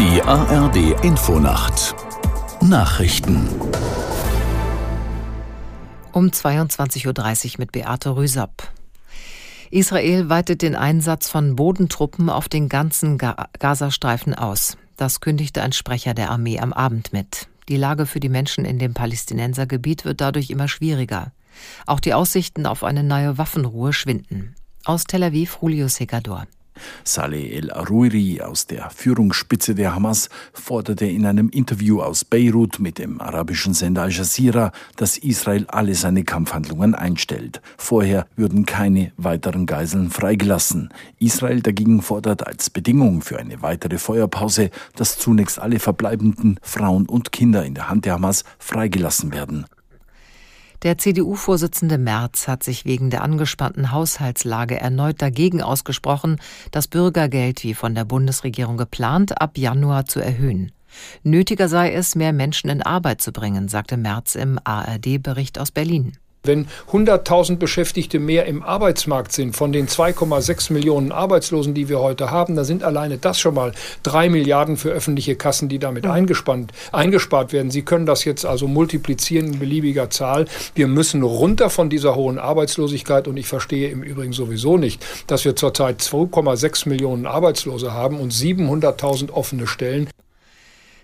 Die ARD Infonacht Nachrichten um 22.30 Uhr mit Beate Rüsapp. Israel weitet den Einsatz von Bodentruppen auf den ganzen Ga Gazastreifen aus. Das kündigte ein Sprecher der Armee am Abend mit. Die Lage für die Menschen in dem Palästinensergebiet wird dadurch immer schwieriger. Auch die Aussichten auf eine neue Waffenruhe schwinden. Aus Tel Aviv Julio Segador. Saleh el-Arouri aus der Führungsspitze der Hamas forderte in einem Interview aus Beirut mit dem arabischen Sender Al Jazeera, dass Israel alle seine Kampfhandlungen einstellt. Vorher würden keine weiteren Geiseln freigelassen. Israel dagegen fordert als Bedingung für eine weitere Feuerpause, dass zunächst alle verbleibenden Frauen und Kinder in der Hand der Hamas freigelassen werden. Der CDU-Vorsitzende Merz hat sich wegen der angespannten Haushaltslage erneut dagegen ausgesprochen, das Bürgergeld wie von der Bundesregierung geplant ab Januar zu erhöhen. Nötiger sei es, mehr Menschen in Arbeit zu bringen, sagte Merz im ARD-Bericht aus Berlin. Wenn 100.000 Beschäftigte mehr im Arbeitsmarkt sind von den 2,6 Millionen Arbeitslosen, die wir heute haben, dann sind alleine das schon mal drei Milliarden für öffentliche Kassen, die damit mhm. eingespannt, eingespart werden. Sie können das jetzt also multiplizieren in beliebiger Zahl. Wir müssen runter von dieser hohen Arbeitslosigkeit und ich verstehe im Übrigen sowieso nicht, dass wir zurzeit 2,6 Millionen Arbeitslose haben und 700.000 offene Stellen.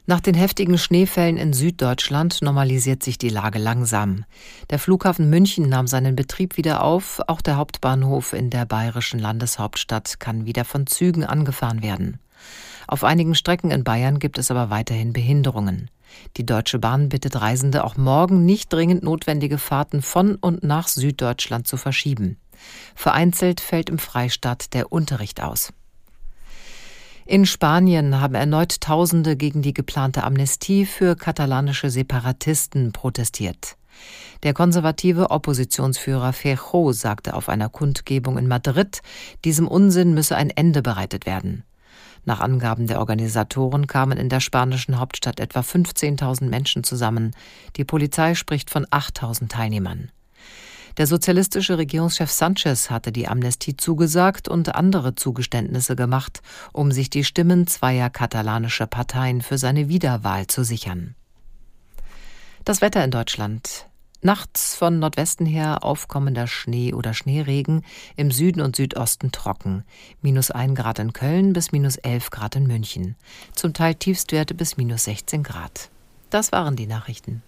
Nach den heftigen Schneefällen in Süddeutschland normalisiert sich die Lage langsam. Der Flughafen München nahm seinen Betrieb wieder auf, auch der Hauptbahnhof in der bayerischen Landeshauptstadt kann wieder von Zügen angefahren werden. Auf einigen Strecken in Bayern gibt es aber weiterhin Behinderungen. Die Deutsche Bahn bittet Reisende auch morgen nicht dringend notwendige Fahrten von und nach Süddeutschland zu verschieben. Vereinzelt fällt im Freistaat der Unterricht aus. In Spanien haben erneut Tausende gegen die geplante Amnestie für katalanische Separatisten protestiert. Der konservative Oppositionsführer Feijó sagte auf einer Kundgebung in Madrid, diesem Unsinn müsse ein Ende bereitet werden. Nach Angaben der Organisatoren kamen in der spanischen Hauptstadt etwa 15.000 Menschen zusammen. Die Polizei spricht von 8.000 Teilnehmern. Der sozialistische Regierungschef Sanchez hatte die Amnestie zugesagt und andere Zugeständnisse gemacht, um sich die Stimmen zweier katalanischer Parteien für seine Wiederwahl zu sichern. Das Wetter in Deutschland. Nachts von Nordwesten her aufkommender Schnee oder Schneeregen, im Süden und Südosten trocken. Minus ein Grad in Köln bis minus elf Grad in München. Zum Teil Tiefstwerte bis minus 16 Grad. Das waren die Nachrichten.